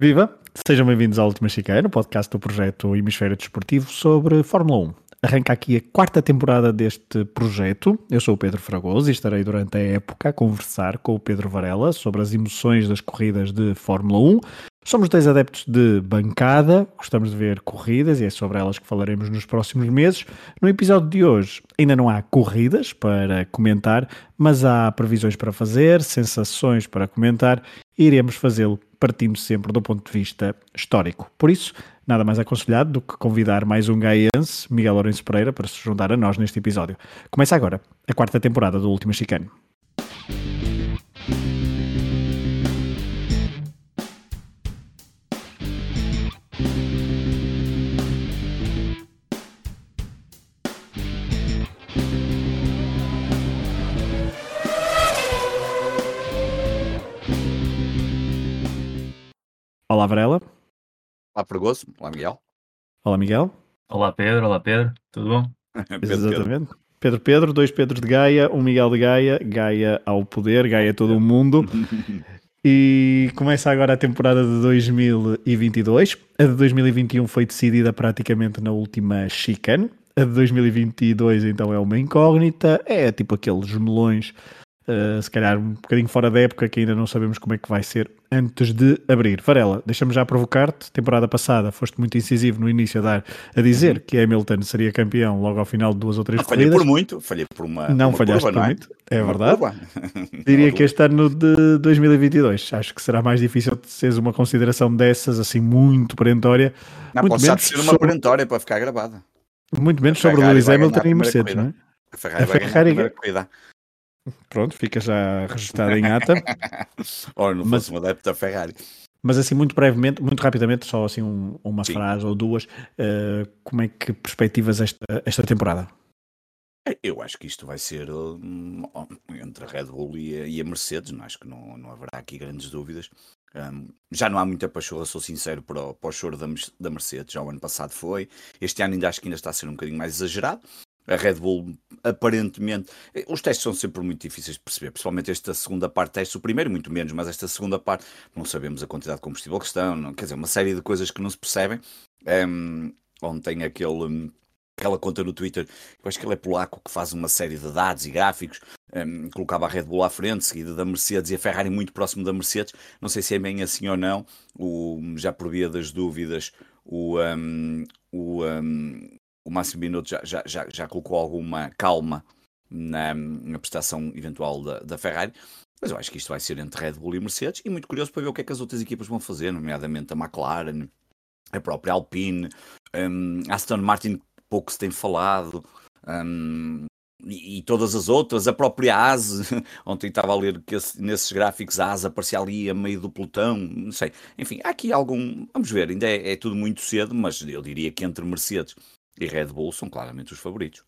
Viva! Sejam bem-vindos ao Última Chicana, podcast do projeto Hemisfério Desportivo sobre Fórmula 1. Arranca aqui a quarta temporada deste projeto. Eu sou o Pedro Fragoso e estarei durante a época a conversar com o Pedro Varela sobre as emoções das corridas de Fórmula 1. Somos dois adeptos de bancada, gostamos de ver corridas e é sobre elas que falaremos nos próximos meses. No episódio de hoje ainda não há corridas para comentar, mas há previsões para fazer, sensações para comentar iremos fazê-lo partindo sempre do ponto de vista histórico. Por isso, nada mais aconselhado do que convidar mais um gaiense, Miguel Lourenço Pereira, para se juntar a nós neste episódio. Começa agora a quarta temporada do Último Chicano. Olá, Varela. Olá, Pregoso. Olá, Miguel. Olá, Miguel. Olá, Pedro. Olá, Pedro. Tudo bom? Pedro, Exatamente. Pedro Pedro, dois Pedros de Gaia, um Miguel de Gaia, Gaia ao poder, Gaia todo o mundo. E começa agora a temporada de 2022. A de 2021 foi decidida praticamente na última chicane. A de 2022 então é uma incógnita. É tipo aqueles melões Uh, se calhar um bocadinho fora da época que ainda não sabemos como é que vai ser antes de abrir. Varela, deixa-me já provocar-te. Temporada passada foste muito incisivo no início a, dar, a dizer uhum. que Hamilton seria campeão logo ao final de duas ou três não, corridas. Falhei por muito, falhei por uma. Não uma falhaste curva, por não é? muito, é Uma verdade. curva. Diria que este ano de 2022 acho que será mais difícil de seres uma consideração dessas, assim, muito perentória. Não, muito menos ser uma sobre- perentória para ficar gravada. Muito menos sobre Ferrari Lewis Hamilton e Mercedes, não é? A Ferrari A vai ganhar a Ferrari- primeira corrida. Pronto, fica já registado em ata. Ora, não Mas- fosse um adepto da Ferrari. Mas assim, muito brevemente, muito rapidamente, só assim um- uma Sim. frase ou duas, eh, como é que perspectivas esta, esta temporada? É, Eu acho que isto vai ser hum, entre a Red Bull e a, e a Mercedes, não acho que não, não haverá aqui grandes dúvidas. Hum, já não há muita pachorra, sou sincero, para o, para o choro da, da Mercedes, já o ano passado foi. Este ano ainda acho que ainda está a ser um bocadinho mais exagerado. A Red Bull, aparentemente, eh, os testes são sempre muito difíceis de perceber, principalmente esta segunda parte de testes, o primeiro muito menos, mas esta segunda parte, não sabemos a quantidade de combustível que estão, não, quer dizer, uma série de coisas que não se percebem. Hum, ontem aquele, hum, aquela conta no Twitter, eu acho que ele é polaco, que faz uma série de dados e gráficos, hum, colocava a Red Bull à frente, seguida da Mercedes e a Ferrari muito próximo da Mercedes, não sei se é bem assim ou não, o, já por via das dúvidas, o, hum, o, hum, o Máximo Binotto já, já, já, já colocou alguma calma na, na prestação eventual da, da Ferrari, mas eu acho que isto vai ser entre Red Bull e Mercedes, e muito curioso para ver o que é que as outras equipas vão fazer, nomeadamente a McLaren, a própria Alpine, a Aston Martin, pouco se tem falado, hum, e, e todas as outras, a própria ASE, ontem estava a ler que esse- nesses gráficos a ASE aparecia ali a meio do pelotão, não sei. Enfim, há aqui algum. Vamos ver, ainda é, é tudo muito cedo, mas eu diria que entre Mercedes e Red Bull são claramente os favoritos.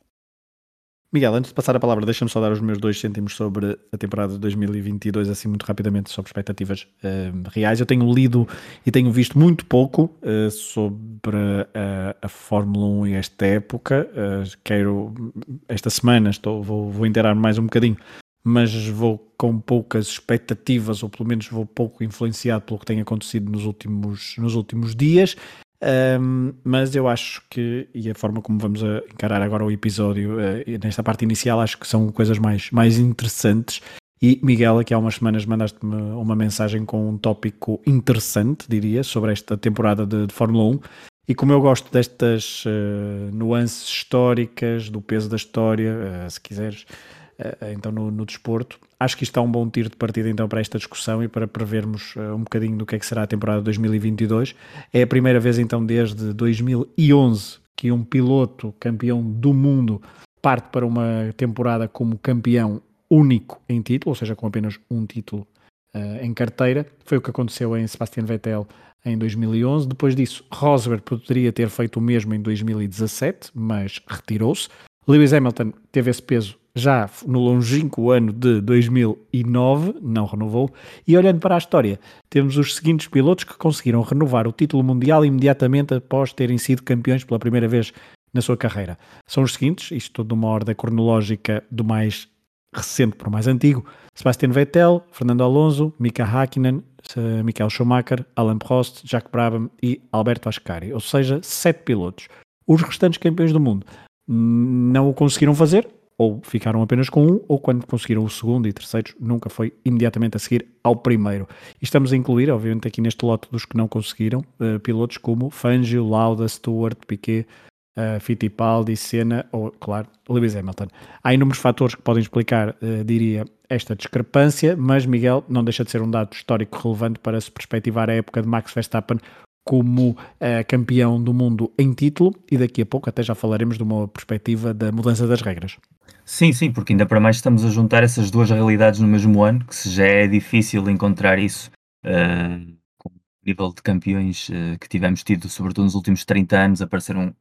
Miguel, antes de passar a palavra, deixa-me só dar os meus dois cêntimos sobre a temporada de 2022, assim muito rapidamente, sobre expectativas eh, reais. Eu tenho lido e tenho visto muito pouco eh, sobre a, a Fórmula 1 e esta época. Eh, quero, esta semana, estou, vou, vou inteirar mais um bocadinho, mas vou com poucas expectativas, ou pelo menos vou pouco influenciado pelo que tem acontecido nos últimos, nos últimos dias. Um, mas eu acho que, e a forma como vamos encarar agora o episódio, e nesta parte inicial, acho que são coisas mais, mais interessantes. E Miguel, aqui há umas semanas mandaste-me uma mensagem com um tópico interessante, diria, sobre esta temporada de, de Fórmula 1. E como eu gosto destas eh, nuances históricas, do peso da história, eh, se quiseres, então no, no desporto, acho que isto é um bom tiro de partida então para esta discussão e para prevermos eh, um bocadinho do que é que será a temporada 2022. É a primeira vez então desde 2011 que um piloto campeão do mundo parte para uma temporada como campeão único em título, ou seja, com apenas um título eh, em carteira. Foi o que aconteceu em Sebastian Vettel em 2011. Depois disso, Rosberg poderia ter feito o mesmo em 2017, mas retirou-se. Lewis Hamilton teve esse peso já no longínquo ano de 2009, não renovou. E olhando para a história, temos os seguintes pilotos que conseguiram renovar o título mundial imediatamente após terem sido campeões pela primeira vez na sua carreira. São os seguintes, isto tudo numa ordem cronológica do mais recente para o mais antigo, Sebastian Vettel, Fernando Alonso, Mika Hakkinen, Michael Schumacher, Alan Prost, Jack Brabham e Alberto Ascari, ou seja, sete pilotos. Os restantes campeões do mundo não o conseguiram fazer, ou ficaram apenas com um, ou quando conseguiram o segundo e terceiro, nunca foi imediatamente a seguir ao primeiro. E estamos a incluir, obviamente, aqui neste lote dos que não conseguiram, uh, pilotos como Fangio, Lauda, Stewart, Piquet, uh, Fittipaldi, Senna ou, claro, Lewis Hamilton. Há inúmeros fatores que podem explicar, uh, diria, esta discrepância, mas Miguel não deixa de ser um dado histórico relevante para se perspectivar a época de Max Verstappen como uh, campeão do mundo em título e daqui a pouco até já falaremos de uma perspectiva da mudança das regras. Sim, sim, porque ainda para mais estamos a juntar essas duas realidades no mesmo ano, que se já é difícil encontrar isso uh, com o nível de campeões uh, que tivemos tido, sobretudo nos últimos 30 anos, aparecer um,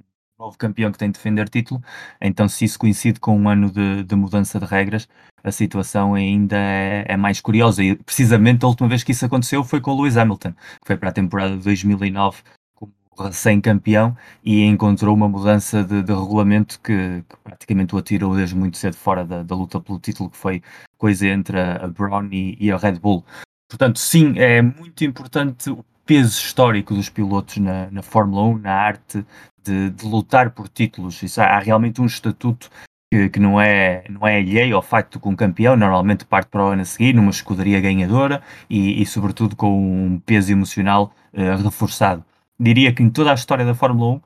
novo campeão que tem de defender título, então se isso coincide com um ano de, de mudança de regras, a situação ainda é, é, mais curiosa. E precisamente a última vez que isso aconteceu foi com o Lewis Hamilton, que foi para a temporada de 2009 como recém-campeão e encontrou uma mudança de, de regulamento que, que, praticamente o atirou desde muito cedo fora da, da, luta pelo título, que foi coisa entre a, a Brown e, e a Red Bull. Portanto, sim, é muito importante peso histórico dos pilotos na, na Fórmula 1, na arte de, de, lutar por títulos. Isso, há realmente um estatuto que, que, não, é, não é alheio ao facto que um campeão normalmente parte para o ano a seguir numa escuderia ganhadora e, e sobretudo com um peso emocional uh, reforçado. Diria que em toda a história da Fórmula 1,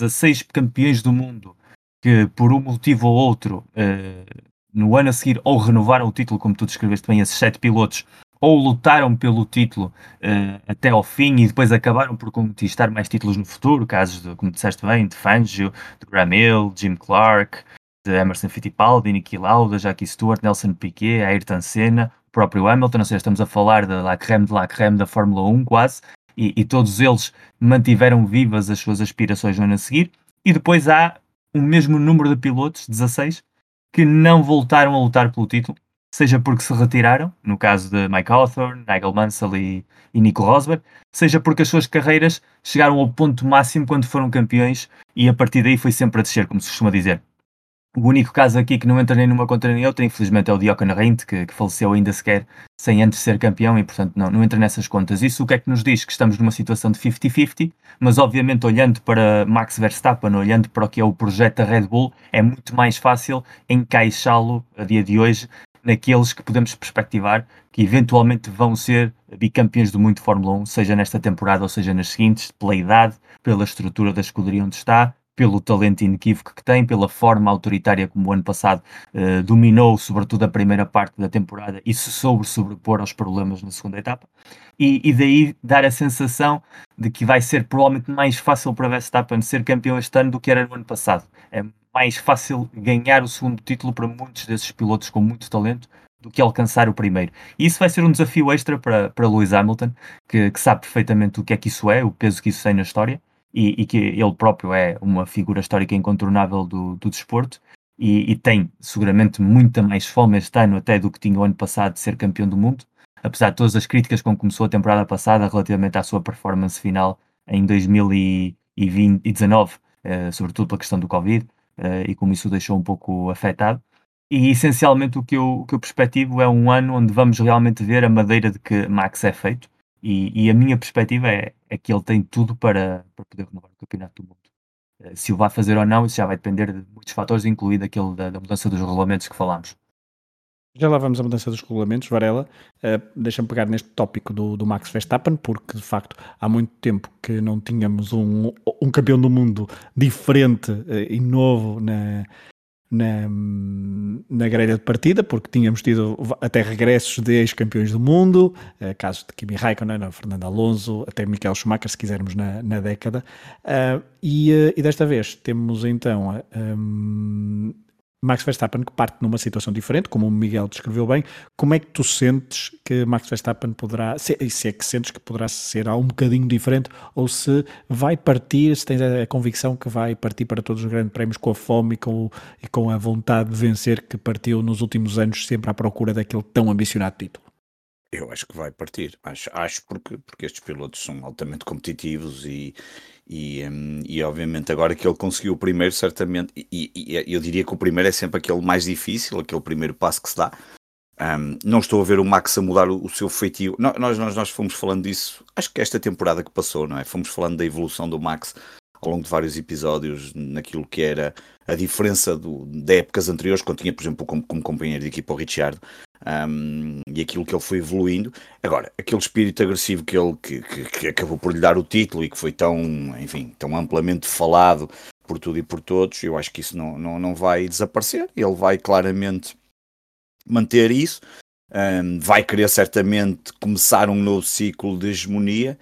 16 campeões do mundo que por um motivo ou outro uh, no ano a seguir ou renovaram o título, como tu descreveste bem, esses sete pilotos ou lutaram pelo título uh, até ao fim e depois acabaram por conquistar mais títulos no futuro, casos, de, como disseste bem, de Fangio, de Graham Hill, Jim Clark, de Emerson Fittipaldi, Niki Lauda, Jackie Stewart, Nelson Piquet, Ayrton Senna, o próprio Hamilton, ou seja, estamos a falar da la creme de la creme da Fórmula 1 quase, e, e todos eles mantiveram vivas as suas aspirações no ano a seguir, e depois há o mesmo número de pilotos, 16, que não voltaram a lutar pelo título, seja porque se retiraram, no caso de Mike Hawthorne, Nigel Mansell e, e Nico Rosberg, seja porque as suas carreiras chegaram ao ponto máximo quando foram campeões e a partir daí foi sempre a descer, como se costuma dizer. O único caso aqui que não entra nem numa contra nem outra, infelizmente, é o de Jochen Rindt, que, que, faleceu ainda sequer sem antes ser campeão e, portanto, não, não entra nessas contas. Isso o que é que nos diz? Que estamos numa situação de 50-50, mas obviamente olhando para Max Verstappen, olhando para o que é o projeto da Red Bull, é muito mais fácil encaixá-lo a dia de hoje naqueles que podemos perspectivar que eventualmente vão ser bicampeões do mundo de Fórmula 1, seja nesta temporada ou seja nas seguintes, pela idade, pela estrutura da escuderia onde está, pelo talento inequívoco que tem, pela forma autoritária como o ano passado uh, dominou, sobretudo a primeira parte da temporada e se soube sobrepor aos problemas na segunda etapa. E, e, daí dar a sensação de que vai ser provavelmente mais fácil para Verstappen ser campeão este ano do que era no ano passado. É mais fácil ganhar o segundo título para muitos desses pilotos com muito talento do que alcançar o primeiro. E isso vai ser um desafio extra para, para Lewis Hamilton, que, que sabe perfeitamente o que é que isso é, o peso que isso tem na história e, e, que ele próprio é uma figura histórica incontornável do, do desporto e, e, tem seguramente muita mais fome este ano até do que tinha o ano passado de ser campeão do mundo, apesar de todas as críticas com que começou a temporada passada relativamente à sua performance final em 2019, eh, sobretudo pela questão do Covid, eh, e como isso o deixou um pouco afetado. E essencialmente o que, eu, o que eu perspectivo é um ano onde vamos realmente ver a madeira de que Max é feito, e, e, a minha perspectiva é, é, que ele tem tudo para, para poder renovar o campeonato do mundo. Eh, se o vai fazer ou não, isso já vai depender de muitos fatores, incluindo aquele da, da mudança dos regulamentos que falámos. Já lá vamos à mudança dos regulamentos, Varela. Uh, Deixa-me pegar neste tópico do, do, Max Verstappen, porque de facto há muito tempo que não tínhamos um, um campeão do mundo diferente uh, e novo na, na, na grelha de partida, porque tínhamos tido até regressos de ex-campeões do mundo, uh, casos de Kimi Raikkonen, Fernando Alonso, até Michael Schumacher, se quisermos, na, na década. Uh, e, uh, e, desta vez temos então um, Max Verstappen que parte numa situação diferente, como o Miguel descreveu bem. Como é que tu sentes que Max Verstappen poderá, se, se é que sentes que poderá ser um bocadinho diferente, ou se vai partir, se tens a, convicção que vai partir para todos os grandes prémios com a fome e com, e com a vontade de vencer que partiu nos últimos anos sempre à procura daquele tão ambicionado título? Eu acho que vai partir. Acho, acho porque, porque estes pilotos são altamente competitivos e, e, um, e obviamente agora que ele conseguiu o primeiro, certamente, e, e, eu diria que o primeiro é sempre aquele mais difícil, aquele primeiro passo que se dá. Um, não estou a ver o Max a mudar o, o seu feitio. Nós, nós, nós fomos falando disso, acho que esta temporada que passou, não é? Fomos falando da evolução do Max ao longo de vários episódios naquilo que era a diferença do, de épocas anteriores, quando tinha, por exemplo, como, como companheiro de equipa o Richard, um, e aquilo que ele foi evoluindo. Agora, aquele espírito agressivo que ele que, que, que, acabou por lhe dar o título e que foi tão, enfim, tão amplamente falado por tudo e por todos, eu acho que isso não, não, não vai desaparecer. Ele vai claramente manter isso. Um, vai querer certamente começar um novo ciclo de hegemonia,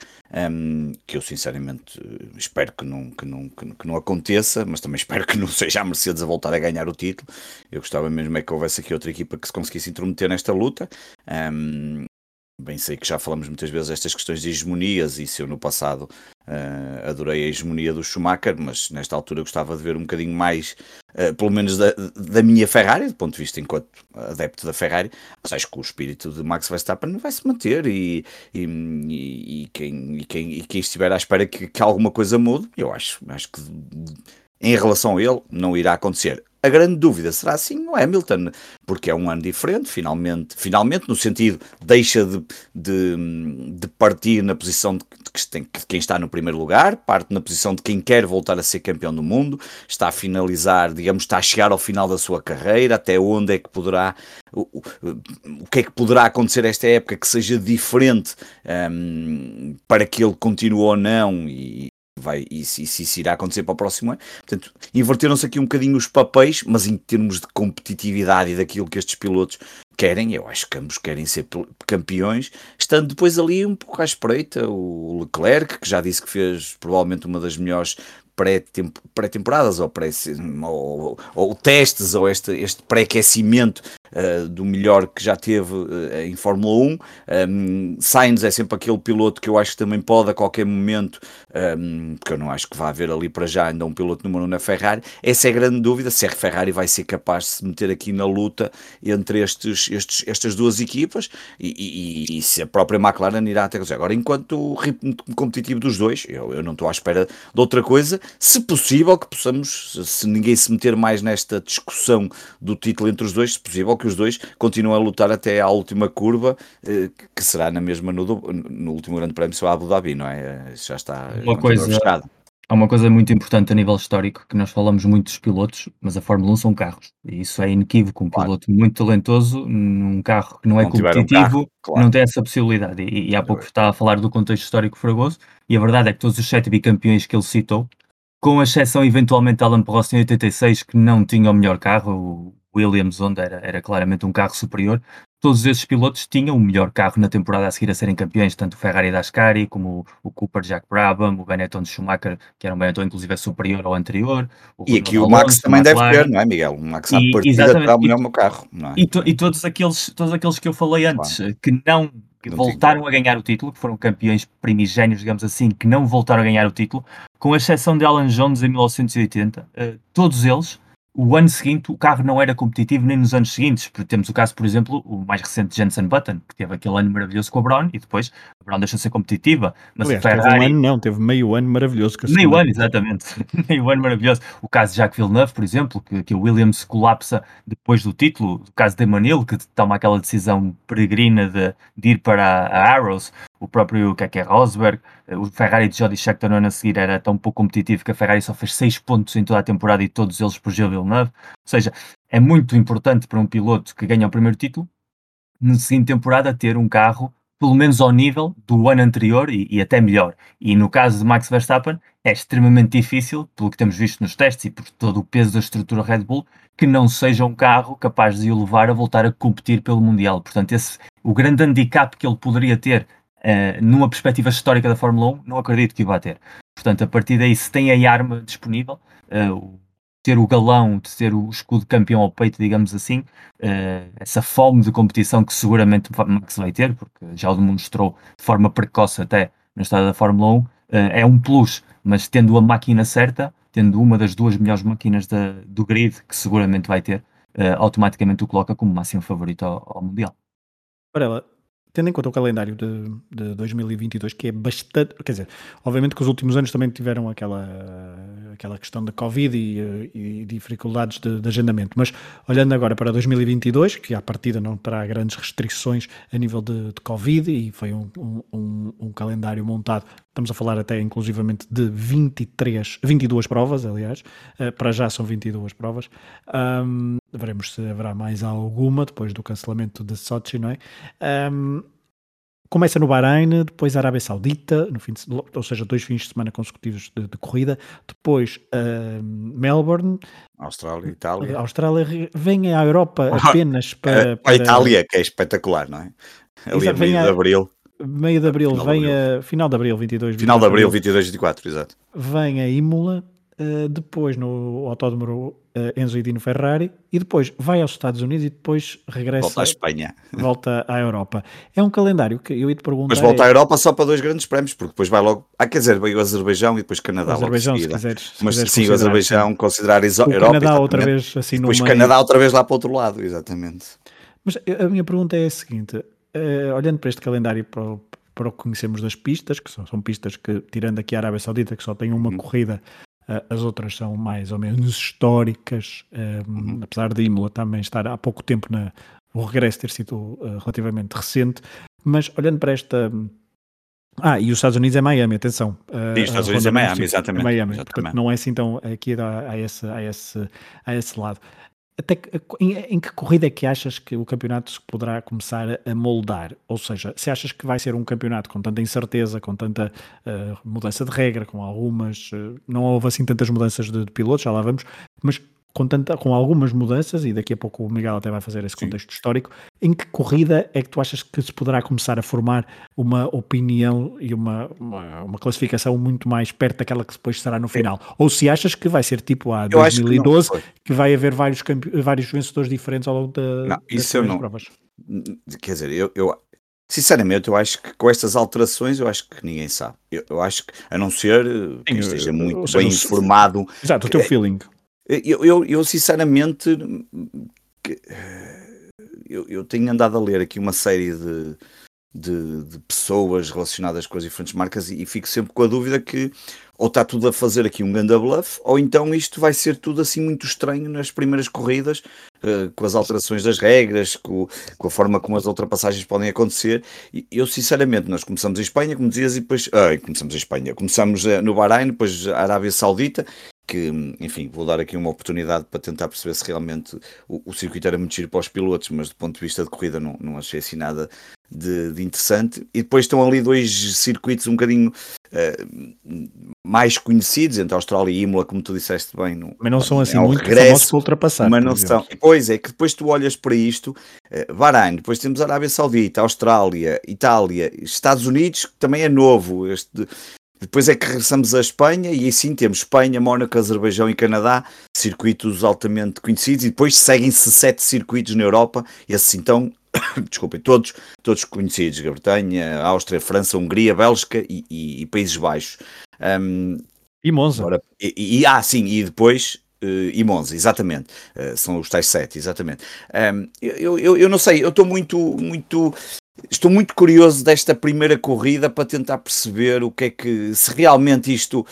um, que eu sinceramente espero que não, que, não, que, não aconteça, mas também espero que não seja a Mercedes a voltar a ganhar o título. Eu gostava mesmo é que houvesse aqui outra equipa que se conseguisse intrometer nesta luta. Um, Bem sei que já falamos muitas vezes estas questões de hegemonias e se eu no passado uh, adorei a hegemonia do Schumacher, mas nesta altura gostava de ver um bocadinho mais, uh, pelo menos da, da minha Ferrari, do ponto de vista enquanto adepto da Ferrari, mas acho que o espírito de Max Verstappen vai se manter e, e, e, quem, e, quem, e quem estiver à espera que, que alguma coisa mude, eu acho, acho que em relação a ele não irá acontecer. A grande dúvida será assim o Hamilton, porque é um ano diferente, finalmente, finalmente no sentido, deixa de, de, de partir na posição de, de, quem está no primeiro lugar, parte na posição de quem quer voltar a ser campeão do mundo, está a finalizar, digamos, está a chegar ao final da sua carreira, até onde é que poderá, o, o, o que é que poderá acontecer esta época que seja diferente um, para que ele continue ou não, e, vai, e se isso irá acontecer para o próximo ano. Portanto, inverteram-se aqui um bocadinho os papéis, mas em termos de competitividade e daquilo que estes pilotos querem, eu acho que ambos querem ser campeões, estando depois ali um pouco à espreita o Leclerc, que já disse que fez provavelmente uma das melhores pré-temporadas ou, pré ou, ou, testes ou este, este pré-aquecimento uh, do melhor que já teve uh, em Fórmula 1. Um, Sainz é sempre aquele piloto que eu acho que também pode a qualquer momento, um, porque eu não acho que vá haver ali para já ainda um piloto número 1 na Ferrari. Essa é a grande dúvida, se a Ferrari vai ser capaz de se meter aqui na luta entre estes, estes, estas duas equipas e, e, e se a própria McLaren irá até Agora, enquanto o ritmo competitivo dos dois, eu, eu não estou à espera de outra coisa se possível que possamos, se ninguém se meter mais nesta discussão do título entre os dois, se possível que os dois continuem a lutar até à última curva, eh, que será na mesma no, no último grande prémio a Abu Dhabi, não é? Já está uma coisa Há uma coisa muito importante a nível histórico, que nós falamos muito dos pilotos, mas a Fórmula 1 são carros. E isso é inequívoco. Um claro. piloto muito talentoso, num carro que não é não competitivo, um carro, claro. não tem essa possibilidade. E, e há pouco estava a falar do contexto histórico fragoso, e a verdade é que todos os sete bicampeões que ele citou, com exceção eventualmente de Alan Prost em 86, que não tinha o melhor carro, Williams, onde era, era claramente um carro superior, todos esses pilotos tinham o melhor carro na temporada a seguir a serem campeões, tanto o Ferrari da Ascari, como o, o Cooper Jack Brabham, o Benetton de Schumacher, que era um Benetton inclusive é superior ao anterior. e aqui o Max também deve ter, não é Miguel? O Max à partida terá o melhor carro. É? E, to, e, todos, aqueles, todos aqueles que eu falei antes, claro. que não que voltaram a ganhar o título, que foram campeões primigénios, digamos assim, que não voltaram a ganhar o título, com exceção de Alan Jones em 1980, uh, eh, todos eles o ano seguinte o carro não era competitivo nem nos anos seguintes, porque temos o caso, por exemplo, o mais recente de Jensen Button, que teve aquele ano maravilhoso com a Brown e depois a Brown deixou de ser competitiva. Mas Aliás, Ferrari... teve um ano não, teve meio ano maravilhoso. Com a meio ano, exatamente. meio ano maravilhoso. O caso de Jacques Villeneuve, por exemplo, que, que o Williams colapsa depois do título, o caso de Emmanuel, que toma aquela decisão peregrina de, de ir para a Arrows, o próprio Keke Rosberg, eh, o Ferrari de Jody Scheckter a seguir era tão pouco competitivo que a Ferrari só fez 6 pontos em toda a temporada e todos eles por Gilles Villeneuve. Ou seja, é muito importante para um piloto que ganha o primeiro título, na seguinte temporada, ter um carro pelo menos ao nível do ano anterior e, e, até melhor. E no caso de Max Verstappen, é extremamente difícil, pelo que temos visto nos testes e por todo o peso da estrutura Red Bull, que não seja um carro capaz de o levar a voltar a competir pelo Mundial. Portanto, esse, o grande handicap que ele poderia ter uh, numa perspectiva histórica da Fórmula 1, não acredito que vá ter. Portanto, a partir daí, se tem a arma disponível, uh, ter o galão, de ter o escudo campeão ao peito, digamos assim, uh, essa fome de competição que seguramente Max vai ter, porque já o demonstrou de forma precoce até na história da Fórmula 1, uh, é um plus, mas tendo a máquina certa, tendo uma das duas melhores máquinas da, do grid, que seguramente vai ter, uh, automaticamente o coloca como máximo favorito ao, ao Mundial. Tendo em conta o calendário de, de 2022, que é bastante. Quer dizer, obviamente que os últimos anos também tiveram aquela, aquela questão da Covid e, e dificuldades de, de, agendamento, mas olhando agora para 2022, que à partida não terá grandes restrições a nível de, de Covid e foi um, um, um, calendário montado, estamos a falar até inclusivamente de 23, 22 provas, aliás, uh, para já são 22 provas. Um, veremos se haverá mais alguma depois do cancelamento de Sochi, não é? Um, começa no Bahrein, depois a Arábia Saudita, no fim de, ou seja, dois fins de semana consecutivos de, de corrida, depois uh, Melbourne, Austrália, Itália. Austrália vem à Europa apenas para, para... A Itália, que é espetacular, não é? Ali exato, a meio de abril. Meio de abril, final vem de abril. a final de abril, 22, 22 Final de abril, 22, 24, exato. Vem a Imola, uh, depois no autódromo uh, Enzo e Dino Ferrari e depois vai aos Estados Unidos e depois regressa. Volta à Espanha. Volta à Europa. É um calendário que eu ia te perguntar. Mas volta é... à Europa só para dois grandes prémios, porque depois vai logo. Ah, quer dizer, veio o Azerbaijão e depois Canadá. O Azerbaijão, se quiseres. Se Mas sim, o Azerbaijão, sim. considerar o Europa. Canadá outra vez assim Depois no Canadá outra vez lá para o outro lado, exatamente. Mas a minha pergunta é a seguinte: uh, olhando para este calendário para o, para o que conhecemos das pistas, que são, são pistas que, tirando aqui a Arábia Saudita, que só tem uma hum. corrida as outras são mais ou menos históricas, um, uhum. apesar de Imola também estar há pouco tempo na. O regresso ter sido uh, relativamente recente, mas olhando para esta. Ah, e os Estados Unidos é Miami, atenção. Uh, os Estados Unidos é Miami, exatamente. É Miami, exatamente. Portanto, não é assim tão aqui a, a, esse, a, esse, a esse lado. Até em, em, que corrida é que achas que o campeonato se poderá começar a moldar? Ou seja, se achas que vai ser um campeonato com tanta incerteza, com tanta uh, mudança de regra, com algumas. Uh, não houve assim tantas mudanças de, de pilotos, já lá vamos, mas com, tanta, com algumas mudanças, e daqui a pouco o Miguel até vai fazer esse contexto Sim. histórico, em que corrida é que tu achas que se poderá começar a formar uma opinião e uma, uma, uma classificação muito mais perto daquela que depois será no final? É. Ou se achas que vai ser tipo a 2012, que, que, vai haver vários, vários vencedores diferentes ao longo da, não, isso eu não. provas? Quer dizer, eu, eu Sinceramente, eu acho que com estas alterações, eu acho que ninguém sabe. Eu, eu acho que, a não ser que esteja muito bem informado. Exato, o teu feeling. Eu, eu, eu sinceramente, eu, eu, tenho andado a ler aqui uma série de, de, de, pessoas relacionadas com as diferentes marcas e, e, fico sempre com a dúvida que ou está tudo a fazer aqui um ganda bluff, ou então isto vai ser tudo assim muito estranho nas primeiras corridas, uh, com as alterações das regras, com, com, a forma como as ultrapassagens podem acontecer. E eu, sinceramente, nós começamos em Espanha, como dizias, e depois. Ah, começamos em Espanha. Começamos no Bahrein, depois Arábia Saudita, que, enfim, vou dar aqui uma oportunidade para tentar perceber se realmente o, o circuito era muito giro para os pilotos, mas do ponto de vista de corrida não, não achei assim nada de, de interessante. E depois estão ali dois circuitos um bocadinho uh, mais conhecidos, entre a Austrália e Imola, como tu disseste bem. No, mas não são assim é muito regresso, para ultrapassar. Mas não são. Pois é, que depois tu olhas para isto, uh, Bahrein, depois temos a Arábia Saudita, Austrália, Itália, Estados Unidos, que também é novo, este depois é que regressamos à Espanha e aí sim temos Espanha, Mónaco, Azerbaijão e Canadá, circuitos altamente conhecidos, e depois seguem-se sete circuitos na Europa, e esses então, desculpem, todos, todos conhecidos: Grã-Bretanha, Áustria, França, Hungria, Bélgica e, e, e Países Baixos. Um, e Monza. Agora, e, e, ah, sim, e depois Uh, e Monza, exatamente. Uh, são os tais sete, exatamente. Um, eu, eu, eu não sei, eu estou muito, muito Estou muito curioso desta primeira corrida para tentar perceber o que é que, se realmente isto.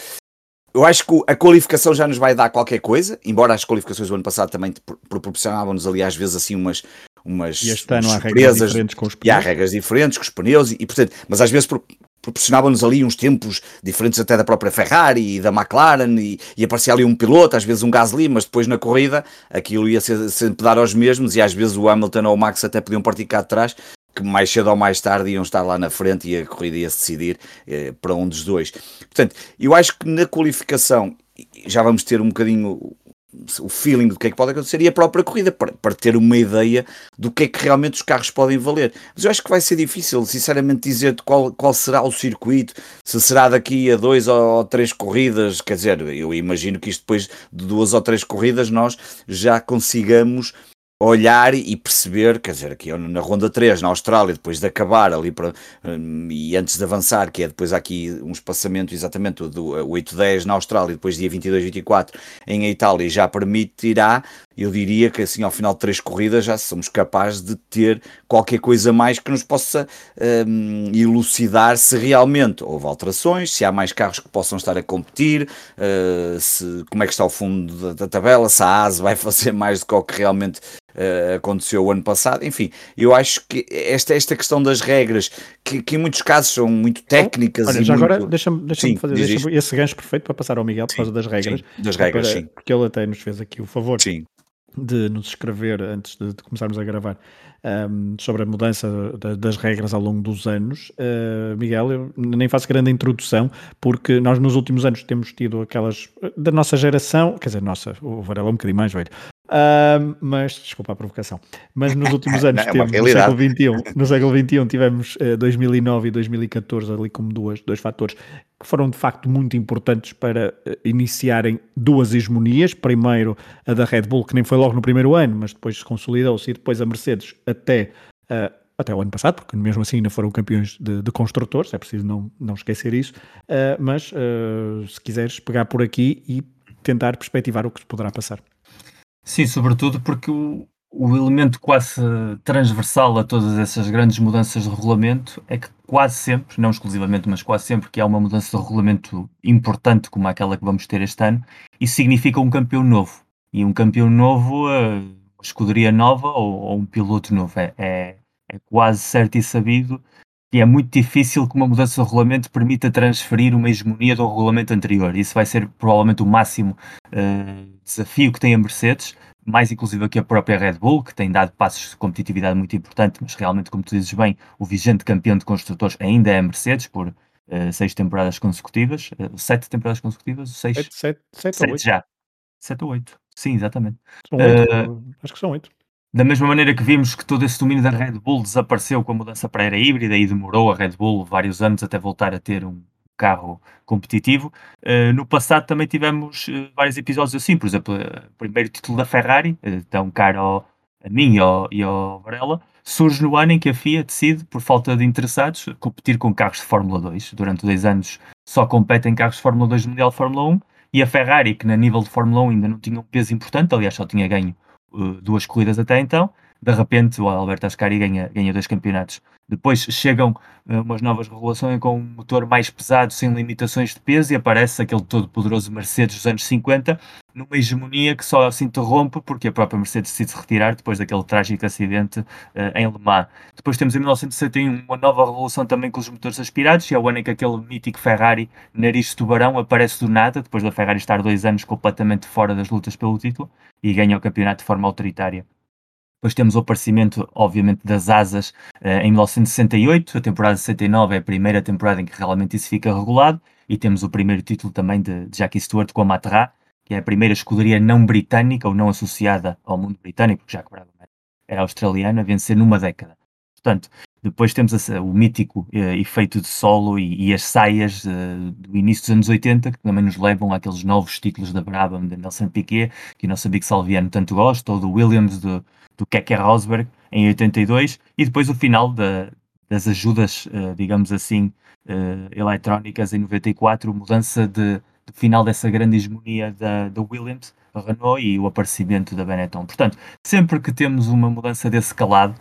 Eu acho que a qualificação já nos vai dar qualquer coisa, embora as qualificações do ano passado também proporcionavam-nos ali às vezes assim umas, umas, e este ano há regras diferentes com os pneus. E há regras diferentes com os pneus, e, e portanto, mas às vezes proporcionavam-nos ali uns tempos diferentes até da própria Ferrari e da McLaren e, e aparecia ali um piloto, às vezes um Gasly, mas depois na corrida aquilo ia ser, sempre dar aos mesmos e às vezes o Hamilton ou o Max até podiam partir cá de trás que mais cedo ou mais tarde iam estar lá na frente e a corrida ia se decidir eh, para um dos dois. Portanto, eu acho que na qualificação já vamos ter um bocadinho o feeling do que é que pode acontecer e a própria corrida para, para ter uma ideia do que é que realmente os carros podem valer. Mas eu acho que vai ser difícil, sinceramente, dizer qual, qual será o circuito, se será daqui a dois ou três corridas. Quer dizer, eu imagino que isto depois de duas ou três corridas nós já consigamos olhar e perceber, quer dizer, aqui na ronda 3, na Austrália, depois de acabar ali para, hum, e antes de avançar, que é depois aqui um espaçamento exatamente do 8-10 na Austrália, depois dia 22-24 em Itália, já permitirá eu diria que assim ao final de três corridas já somos capazes de ter qualquer coisa mais que nos possa um, elucidar se realmente houve alterações, se há mais carros que possam estar a competir, uh, se, como é que está o fundo da, da tabela, se a ASE vai fazer mais do que o que realmente uh, aconteceu o ano passado. Enfim, eu acho que esta, esta questão das regras, que, que em muitos casos são muito técnicas. Olha, já muito... agora deixa-me deixa fazer deixa esse gancho perfeito para passar ao Miguel por causa das regras. Sim, das regras, para, sim. Porque ele até nos fez aqui o favor. Sim de nos escrever antes de, de começarmos a gravar um, sobre a mudança da, das regras ao longo dos anos. Uh, Miguel, eu nem faço grande introdução, porque nós nos últimos anos temos tido aquelas da nossa geração, quer dizer, nossa, o Varela é um bocadinho mais velho, Uh, mas, desculpa a provocação, mas nos últimos anos, Não, é temos, no século XXI, no século XXI tivemos uh, 2009 e 2014 ali como duas, dois fatores que foram de facto muito importantes para uh, iniciarem duas hegemonias. Primeiro a da Red Bull, que nem foi logo no primeiro ano, mas depois se consolidou-se, e depois a Mercedes até, uh, até o ano passado, porque mesmo assim ainda foram campeões de, de construtores, é preciso não, não esquecer isso. Uh, mas se quiseres pegar por aqui e tentar perspectivar o que se poderá passar. Sim, sobretudo porque o, o elemento quase transversal a todas essas grandes mudanças de regulamento é que quase sempre, não exclusivamente, mas quase sempre que há uma mudança de regulamento importante como aquela que vamos ter este ano, isso significa um campeão novo. E um campeão novo, uma escuderia nova ou, ou um piloto novo. É, é, é, quase certo e sabido que é muito difícil que uma mudança de regulamento permita transferir uma hegemonia do regulamento anterior. Isso vai ser provavelmente o máximo uh, desafio que tem a Mercedes, mais inclusive que a própria Red Bull, que tem dado passos de competitividade muito importante, mas realmente, como tu dizes bem, o vigente campeão de construtores ainda é a Mercedes, por uh, seis temporadas consecutivas, uh, sete temporadas consecutivas, seis, sete, sete, sete, sete já, sete ou oito, sim, exatamente. São oito, acho que são oito. Da mesma maneira que vimos que todo esse domínio da Red Bull desapareceu com a mudança para a era híbrida e demorou a Red Bull vários anos até voltar a ter um carro competitivo. Uh, no passado também tivemos uh, vários episódios assim, por exemplo, uh, o primeiro título da Ferrari, tão caro a mim e ao, e ao Varela, surge no ano em que a FIA decide, por falta de interessados, competir com carros de Fórmula 2. Durante dois anos só competem carros de Fórmula 2 Mundial de Fórmula 1 e a Ferrari, que na nível de Fórmula 1 ainda não tinha um peso importante, aliás só tinha ganho duas corridas até então. De repente, o Alberto Ascari ganha, ganha dois campeonatos. Depois chegam uh, umas novas regulações com um motor mais pesado, sem limitações de peso, e aparece aquele todo poderoso Mercedes dos anos 50, numa hegemonia que só se interrompe porque a própria Mercedes decide se retirar depois daquele trágico acidente uh, em Le Mans. Depois temos em 1961 uma nova revolução também com os motores aspirados, e é o ano em que aquele mítico Ferrari nariz de tubarão aparece do nada, depois da Ferrari estar dois anos completamente fora das lutas pelo título, e ganha o campeonato de forma autoritária. Depois temos o aparecimento, obviamente, das asas uh, em 1968. A temporada 69 é a primeira temporada em que realmente isso fica regulado. E temos o primeiro título também de, de Jackie Stewart com a Matra, que é a primeira escuderia não britânica ou não associada ao mundo britânico, porque já era australiana, a vencer numa década. Portanto, depois temos o mítico uh, efeito de solo e, e as saias uh, do início dos anos 80, que também nos levam àqueles novos títulos da Brabham, de Nelson Piquet, que o nosso amigo Salviano tanto gosta, ou do Williams, do, do Keke Rosberg, em 82, e depois o final da, das ajudas, uh, digamos assim, eletrónicas em 94, mudança de, de, final dessa grande hegemonia da, da Williams, a Renault e o aparecimento da Benetton. Portanto, sempre que temos uma mudança desse calado,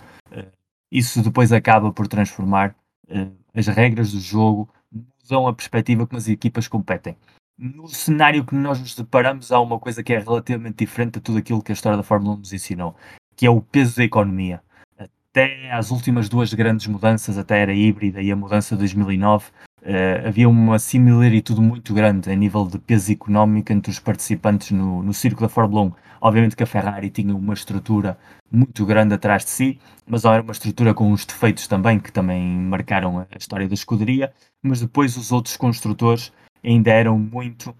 isso depois acaba por transformar uh, as regras do jogo, mudam a perspectiva como as equipas competem. No cenário que nós nos deparamos, há uma coisa que é relativamente diferente de tudo aquilo que a história da Fórmula 1 nos ensinou, que é o peso da economia. Até às últimas duas grandes mudanças, até a era híbrida e a mudança de 2009, Uh, havia uma similaritude muito grande a nível de peso económico entre os participantes no, no circo da Fórmula 1. Obviamente que a Ferrari tinha uma estrutura muito grande atrás de si, mas era uma estrutura com uns defeitos também que também marcaram a história da escuderia. Mas depois os outros construtores ainda eram muito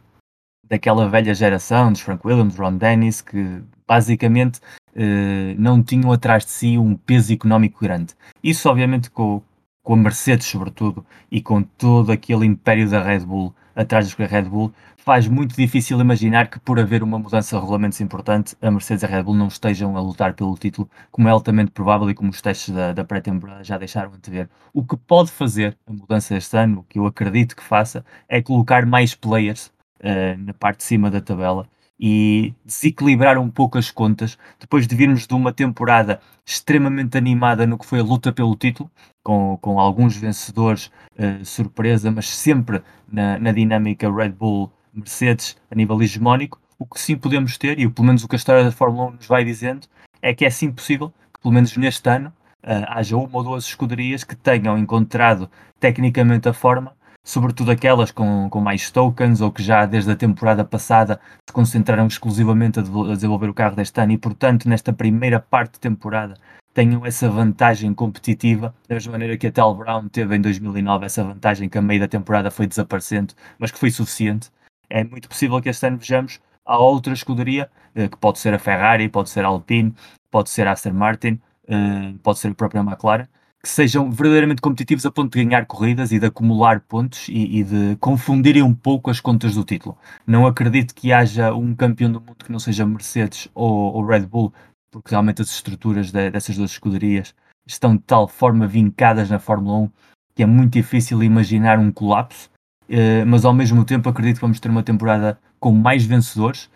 daquela velha geração dos Frank Williams, Ron Dennis, que basicamente uh, não tinham atrás de si um peso económico grande. Isso, obviamente, com, com a Mercedes, sobretudo, e com todo aquele império da Red Bull atrás da Red Bull, faz muito difícil imaginar que, por haver uma mudança de regulamentos importante, a Mercedes e a Red Bull não estejam a lutar pelo título, como é altamente provável e como os testes da, da pré-temporada já deixaram de ver. O que pode fazer a mudança este ano, o que eu acredito que faça, é colocar mais players uh, na parte de cima da tabela e desequilibrar um pouco as contas, depois de virmos de uma temporada extremamente animada no que foi a luta pelo título, com, com alguns vencedores uh, surpresa, mas sempre na, na dinâmica Red Bull Mercedes a nível hegemónico, o que sim podemos ter, e pelo menos o que a história da Fórmula 1 nos vai dizendo, é que é sim possível que, pelo menos neste ano, uh, haja uma ou duas escuderias que tenham encontrado tecnicamente a forma, sobretudo aquelas com, com mais tokens ou que já desde a temporada passada se concentraram exclusivamente a, a desenvolver o carro deste ano e, portanto, nesta primeira parte de temporada tenham essa vantagem competitiva, da mesma maneira que a Tel Brown teve em 2009 essa vantagem que a meio da temporada foi desaparecendo, mas que foi suficiente. É muito possível que este ano vejamos a outra escuderia, eh, que pode ser a Ferrari, pode ser a Alpine, pode ser a Aston Martin, eh, pode ser a própria McLaren, que sejam verdadeiramente competitivos a ponto de ganhar corridas e de acumular pontos e, e, de confundirem um pouco as contas do título. Não acredito que haja um campeão do mundo que não seja Mercedes ou, ou Red Bull, porque realmente as estruturas de, dessas duas escuderias estão de tal forma vincadas na Fórmula 1 que é muito difícil imaginar um colapso, uh, mas ao mesmo tempo acredito que vamos ter uma temporada com mais vencedores.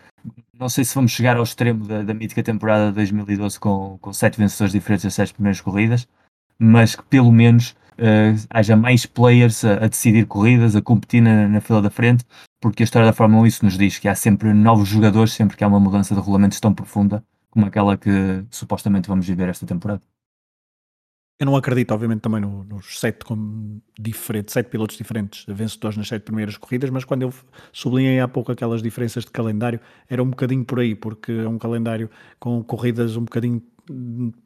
Não sei se vamos chegar ao extremo da, da mítica temporada de 2012 com, com sete vencedores diferentes nas sete primeiras corridas, mas que pelo menos uh, haja mais players a, a, decidir corridas, a competir na, na, fila da frente, porque a história da Fórmula 1 isso nos diz que há sempre novos jogadores, sempre que há uma mudança de regulamentos tão profunda como aquela que supostamente vamos viver esta temporada. Eu não acredito, obviamente, também no, nos sete, como diferentes, sete pilotos diferentes vencedores nas sete primeiras corridas, mas quando eu sublinhei há pouco aquelas diferenças de calendário, era um bocadinho por aí, porque é um calendário com corridas um bocadinho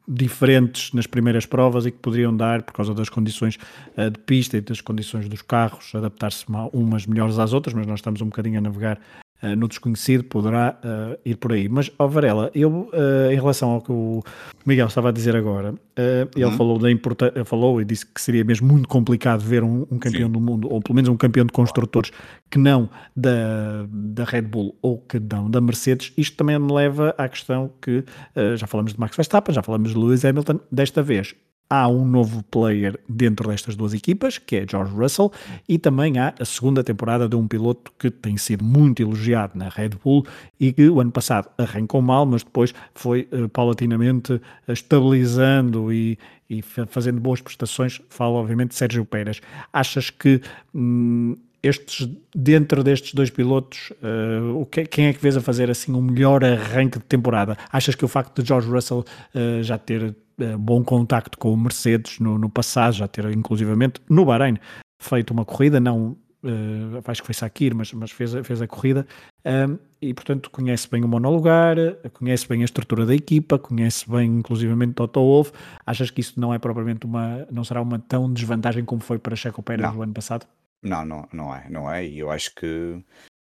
diferentes nas primeiras provas e que poderiam dar, por causa das condições uh, de pista e das condições dos carros, adaptar-se umas melhores às outras, mas nós estamos um bocadinho a navegar uh, no desconhecido, poderá uh, ir por aí. Mas, ó oh Varela, eu, uh, em relação ao que o Miguel estava a dizer agora, ele uhum. falou, da importância, falou e disse que seria mesmo muito complicado ver um, um campeão Sim. do mundo, ou pelo menos um campeão de construtores, que não da, da Red Bull ou que não da Mercedes. Isto também me leva à questão que já falamos de Max Verstappen, já falamos de Lewis Hamilton, desta vez há um novo player dentro destas duas equipas, que é George Russell, e também há a segunda temporada de um piloto que tem sido muito elogiado na Red Bull e que o ano passado arrancou mal, mas depois foi uh, paulatinamente estabilizando e, e, fazendo boas prestações. Falo, obviamente, de Sérgio Pérez. Achas que. Hum, estes, dentro destes dois pilotos, uh, o que, quem é que vês a fazer assim um melhor arranque de temporada? Achas que o facto de George Russell uh, já ter uh, bom contacto com o Mercedes no, no, passado, já ter inclusivamente no Bahrein feito uma corrida, não acho que foi Sakir, mas, mas fez, fez a corrida, um, e portanto conhece bem o monolugar, conhece bem a estrutura da equipa, conhece bem inclusivamente Toto Wolff. Achas que isso não é propriamente uma, não será uma tão desvantagem como foi para Checo Pérez no ano passado? Não, não, não é, não é. E eu acho que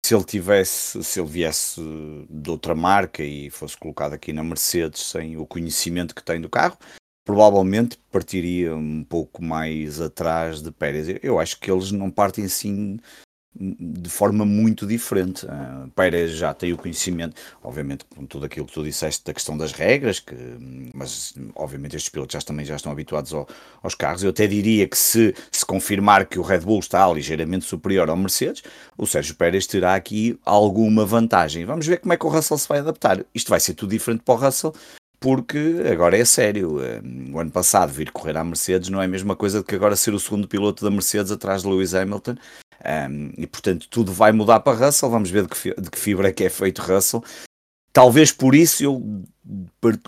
se ele tivesse, se ele viesse de outra marca e fosse colocado aqui na Mercedes sem o conhecimento que tem do carro, provavelmente partiria um pouco mais atrás de Pérez. Eu acho que eles não partem assim de forma muito diferente. Uh, Pérez já tem o conhecimento, obviamente, com tudo aquilo que tu disseste da questão das regras, que, mas obviamente estes pilotos já, também já estão habituados ao, aos carros. Eu até diria que se se confirmar que o Red Bull está ligeiramente superior ao Mercedes, o Sérgio Pérez terá aqui alguma vantagem. Vamos ver como é que o Russell se vai adaptar. Isto vai ser tudo diferente para o Russell, porque agora é sério. Ah, o ano passado vir correr à Mercedes não é a mesma coisa que agora ser o segundo piloto da Mercedes atrás de Lewis Hamilton um, e portanto tudo vai mudar para Russell. Vamos ver de que, de que fibra é que é feito Russell. Talvez por isso eu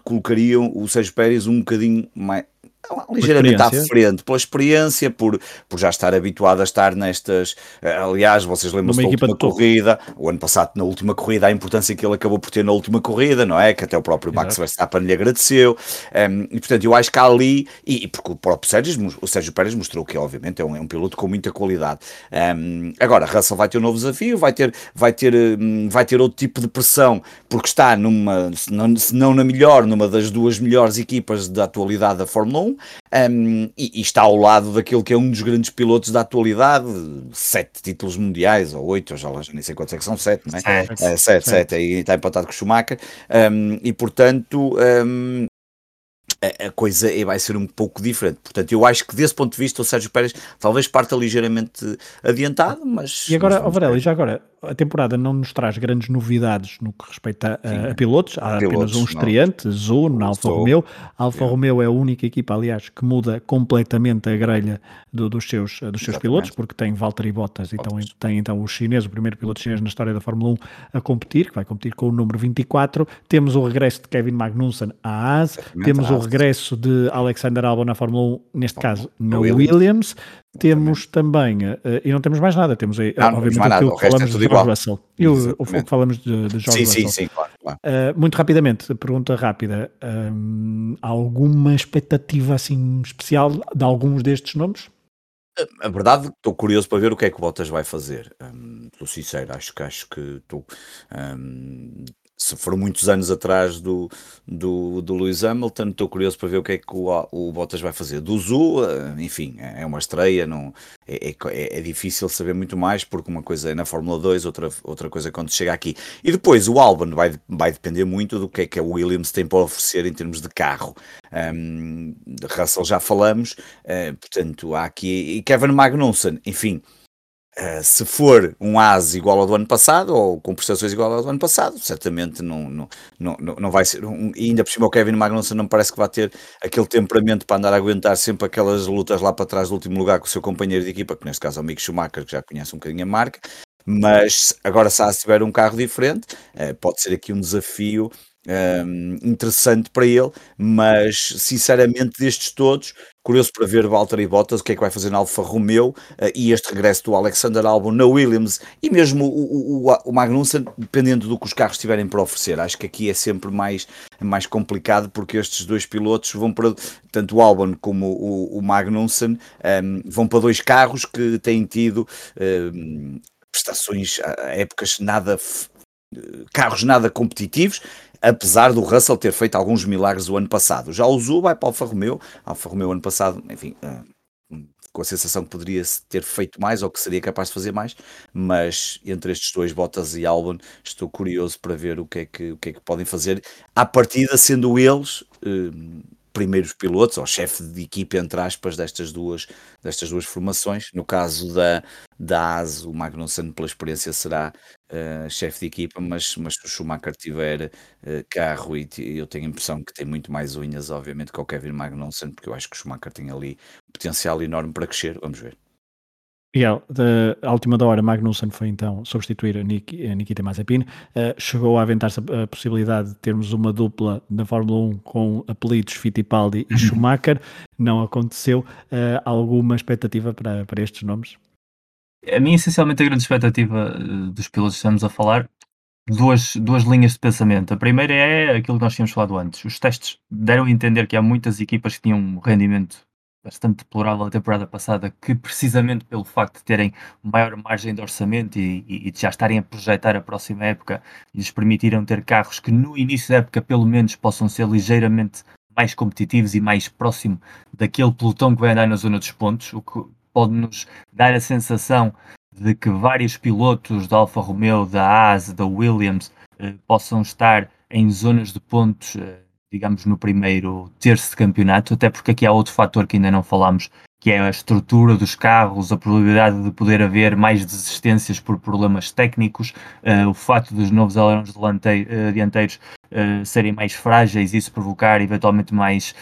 colocaria o Sérgio Pérez um bocadinho mais, ligeiramente à frente, pela experiência, por, por já estar habituado a estar nestas. Eh, aliás, vocês lembram-se da última corrida, o ano passado, na última corrida, a importância que ele acabou por ter na última corrida, não é? Que até o próprio Max Verstappen lhe agradeceu. Um, ehm, e portanto, eu acho que há ali, e, e porque o próprio Sérgio, o Sérgio Pérez mostrou que, obviamente, é um, é um piloto com muita qualidade. Um, ehm, agora, Russell vai ter um novo desafio, vai ter, vai, ter, hum, vai ter outro tipo de pressão, porque está numa, se não, se não na melhor, numa das duas melhores equipas da atualidade da Fórmula 1 um, e, e, está ao lado daquele que é um dos grandes pilotos da atualidade, sete títulos mundiais, ou oito, eu já, já nem sei quantos é que são, sete, não é? Sete, é, sete, sete, aí está empatado com o Schumacher, um, e portanto. A, a, coisa vai ser um pouco diferente. Portanto, eu acho que desse ponto de vista o Sérgio Pérez talvez parta ligeiramente adiantado, mas... E agora, Varela, já agora, a temporada não nos traz grandes novidades no que respeita a, a pilotos, há pilotos, apenas um estreante, Zuno, Alfa Romeo. A Alfa Romeo é a única equipa, aliás, que muda completamente a grelha do, dos seus, dos seus pilotos, porque tem Valtteri Bottas e então, tem então o chinês, o primeiro piloto chinês na história da Fórmula 1 a competir, que vai competir com o número 24. Temos o regresso de Kevin Magnussen à AS, temos o regresso de Alexander Albon na Fórmula 1, neste caso na Williams. Williams. Temos também, uh, e não temos mais nada, temos aí, não, obviamente, não aquilo que falamos é de George Russell e o, o, que falamos de, de George sim, Russell. Sim, sim, claro. claro. Uh, muito rapidamente, pergunta rápida: um, alguma expectativa assim especial de alguns destes nomes? A verdade, estou curioso para ver o que é que o Bottas vai fazer. Um, estou sincero, acho que acho que estou. Um, se foram muitos anos atrás do, do, do Lewis Hamilton, estou curioso para ver o que é que o, o Bottas vai fazer. Do Zu, eh, enfim, é, é uma estreia, não, é, é, é, difícil saber muito mais, porque uma coisa é na Fórmula 2, outra, outra coisa quando chega aqui. E depois o Albon vai, vai depender muito do que é que a Williams tem para oferecer em termos de carro. Um, de Russell já falamos, uh, portanto há aqui. E Kevin Magnussen, enfim Uh, se for um AS igual ao do ano passado, ou com prestações igual ao do ano passado, certamente não, não, não, não vai ser. Um, e ainda por cima, o Kevin Magnussen não parece que vai ter aquele temperamento para andar a aguentar sempre aquelas lutas lá para trás do último lugar com o seu companheiro de equipa, que neste caso é o Mick Schumacher, que já conhece um bocadinho a marca. Mas agora, se a AS tiver um carro diferente, uh, pode ser aqui um desafio um, interessante para ele, mas sinceramente destes todos, curioso para ver Valtteri Bottas, o que é que vai fazer na Alfa Romeo uh, e este regresso do Alexander Albon na Williams e mesmo o, o, o, Magnussen, dependendo do que os carros tiverem para oferecer. Acho que aqui é sempre mais, mais complicado porque estes dois pilotos vão para, tanto o Albon como o, o Magnussen, um, vão para dois carros que têm tido um, prestações a épocas nada carros nada competitivos apesar do Russell ter feito alguns milagres o ano passado. Já o Zu vai para a Alfa Romeo, Alfa Romeo ano passado, enfim, uh, com a sensação que poderia ter feito mais ou que seria capaz de fazer mais, mas entre estes dois, Bottas e Albon, estou curioso para ver o que é que, o que, é que podem fazer, à partida sendo eles... Uh, primeiros pilotos, ou chefe de equipe, entre aspas, destas duas, destas duas formações. No caso da, da AS, o Magnussen, pela experiência, será uh, chefe de equipa, mas, mas se o Schumacher tiver uh, carro, e eu tenho a impressão que tem muito mais unhas, obviamente, que o Kevin Magnussen, porque eu acho que o Schumacher tem ali potencial enorme para crescer. Vamos ver. Miguel, da última da hora, Magnussen foi então substituir a, Nik, a Nikita Mazepin. Uh, chegou a aventar-se a, possibilidade de termos uma dupla na Fórmula 1 com apelidos Fittipaldi e Schumacher. Não aconteceu. Uh, alguma expectativa para, para estes nomes? A mim, essencialmente, a grande expectativa uh, dos pilotos que estamos a falar, duas, duas linhas de pensamento. A primeira é aquilo que nós tínhamos falado antes. Os testes deram a entender que há muitas equipas que tinham um rendimento bastante deplorável a temporada passada, que precisamente pelo facto de terem maior margem de orçamento e, e, e, de já estarem a projetar a próxima época, lhes permitiram ter carros que no início da época pelo menos possam ser ligeiramente mais competitivos e mais próximo daquele pelotão que vai andar na zona dos pontos, o que pode nos dar a sensação de que vários pilotos da Alfa Romeo, da Haas, da Williams eh, possam estar em zonas de pontos eh, digamos, no primeiro terço de campeonato, até porque aqui há outro fator que ainda não falámos, que é a estrutura dos carros, a probabilidade de poder haver mais desistências por problemas técnicos, uh, o facto dos novos alerões uh, dianteiros uh, serem mais frágeis, isso provocar eventualmente mais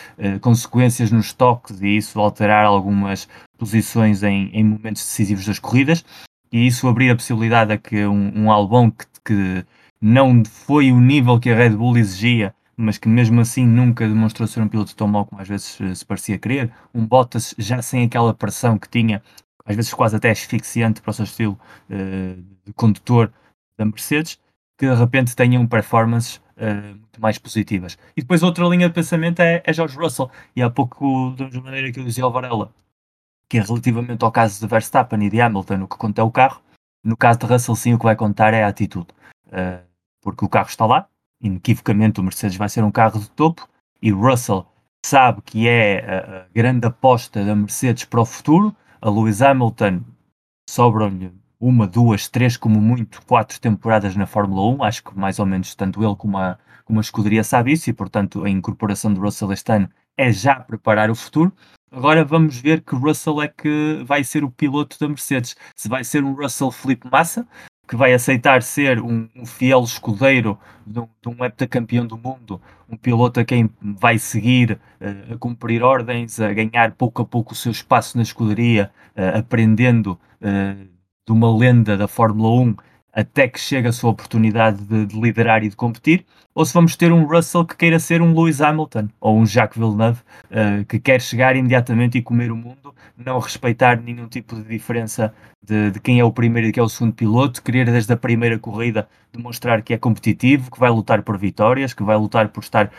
consequências nos toques e isso alterar algumas posições em, em, momentos decisivos das corridas, e isso abrir a possibilidade a que um, um Albon que, que não foi o nível que a Red Bull exigia mas que mesmo assim nunca demonstrou ser um piloto tão mau como às vezes eh, se parecia querer. Um Bottas já sem aquela pressão que tinha, às vezes quase até asfixiante para o seu estilo uh, de condutor da Mercedes, que de repente tenham performances uh, muito mais positivas. E depois outra linha de pensamento é, é George Russell, e há pouco, da mesma maneira que eu dizia ao Varela, que é relativamente ao caso de Verstappen e de Hamilton, o que conta é o carro, no caso de Russell sim o que vai contar é a atitude. Uh, porque o carro está lá, inequivocamente o Mercedes vai ser um carro de topo e Russell sabe que é a, grande aposta da Mercedes para o futuro. A Lewis Hamilton sobram-lhe uma, duas, três, como muito, quatro temporadas na Fórmula 1. Acho que mais ou menos tanto ele como a, como a escuderia sabe isso e, portanto, a incorporação de Russell este ano é já preparar o futuro. Agora vamos ver que Russell é que vai ser o piloto da Mercedes. Se vai ser um Russell Felipe Massa, que vai aceitar ser um, um fiel escudeiro de um, de um heptacampeão do mundo, um piloto a quem vai seguir, uh, a cumprir ordens, a ganhar pouco a pouco o seu espaço na escuderia, uh, aprendendo uh, de uma lenda da Fórmula 1 até que chegue a sua oportunidade de, de, liderar e de competir, ou se vamos ter um Russell que queira ser um Lewis Hamilton ou um Jacques Villeneuve uh, que quer chegar imediatamente e comer o mundo, não respeitar nenhum tipo de diferença de, de, quem é o primeiro e quem é o segundo piloto, querer desde a primeira corrida demonstrar que é competitivo, que vai lutar por vitórias, que vai lutar por estar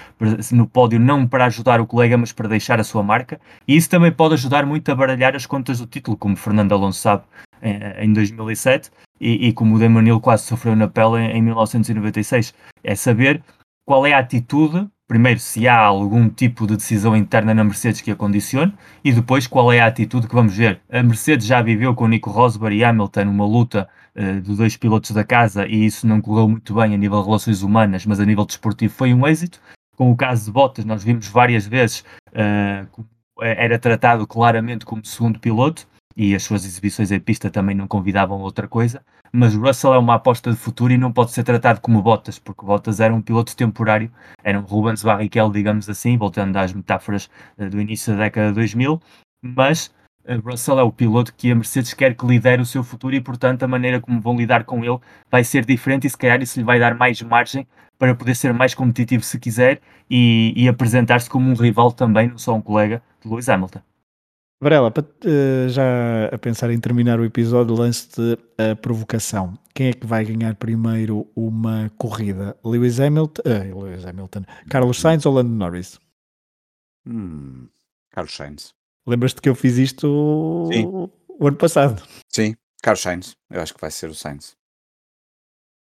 no pódio não para ajudar o colega, mas para deixar a sua marca, e isso também pode ajudar muito a baralhar as contas do título, como Fernando Alonso sabe em 2007 e, e como o Damon quase sofreu na pele em, em 1996. É saber qual é a atitude, primeiro, se há algum tipo de decisão interna na Mercedes que a condicione, e depois qual é a atitude que vamos ver. A Mercedes já viveu com Nico Rosberg e Hamilton uma luta uh, de dois pilotos da casa e isso não correu muito bem a nível de relações humanas, mas a nível desportivo foi um êxito. Com o caso de Bottas, nós vimos várias vezes uh, era tratado claramente como segundo piloto e as suas exibições em pista também não convidavam outra coisa, mas Russell é uma aposta de futuro e não pode ser tratado como Bottas, porque Bottas era um piloto temporário, era um Rubens Barrichello, digamos assim, voltando às metáforas eh, do início da década de 2000, mas eh, Russell é o piloto que a Mercedes quer que lidere o seu futuro e, portanto, a maneira como vão lidar com ele vai ser diferente e, se calhar, isso lhe vai dar mais margem para poder ser mais competitivo se quiser e, e apresentar-se como um rival também, não só um colega de Lewis Hamilton. Varela, uh, já a pensar em terminar o episódio, lance-te a provocação. Quem é que vai ganhar primeiro uma corrida? Lewis Hamilton, uh, Lewis Hamilton Carlos Sainz ou Lando Norris? Hum, Carlos Sainz. Lembras-te que eu fiz isto o, o ano passado? Sim, Carlos Sainz. Eu acho que vai ser o Sainz.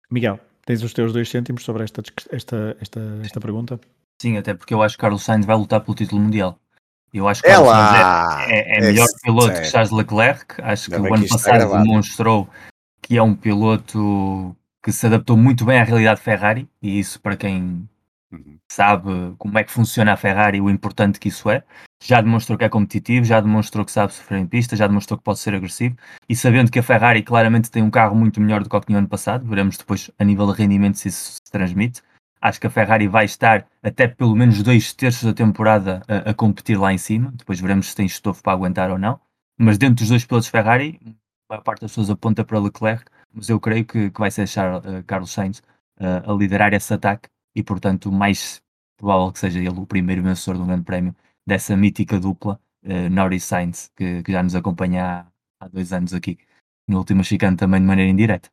Miguel, tens os teus dois cêntimos sobre esta, esta, esta, esta pergunta? Sim, até porque eu acho que Carlos Sainz vai lutar pelo título mundial. Eu acho que Ela... é, é, é melhor piloto que Charles Leclerc. Acho que o ano passado demonstrou que é um piloto que se adaptou muito bem à realidade Ferrari, e isso para quem uhum. sabe como é que funciona a Ferrari, o importante que isso é. Já demonstrou que é competitivo, já demonstrou que sabe sofrer em pista, já demonstrou que pode ser agressivo, e sabendo que a Ferrari claramente tem um carro muito melhor do que o que tinha ano passado, veremos depois a nível de rendimento se isso se transmite. Acho que a Ferrari vai estar até pelo menos dois terços da temporada a, a competir lá em cima. Depois veremos se tem estofo para aguentar ou não. Mas dentro dos dois pilotos Ferrari, a maior parte das pessoas aponta para Leclerc, mas eu creio que, que vai ser Charles, uh, Carlos Sainz uh, a liderar esse ataque e, portanto, mais provável que seja ele o primeiro vencedor do Grande Prémio dessa mítica dupla uh, Norris Sainz, que, que, já nos acompanha há, há dois anos aqui, no último chicane também de maneira indireta.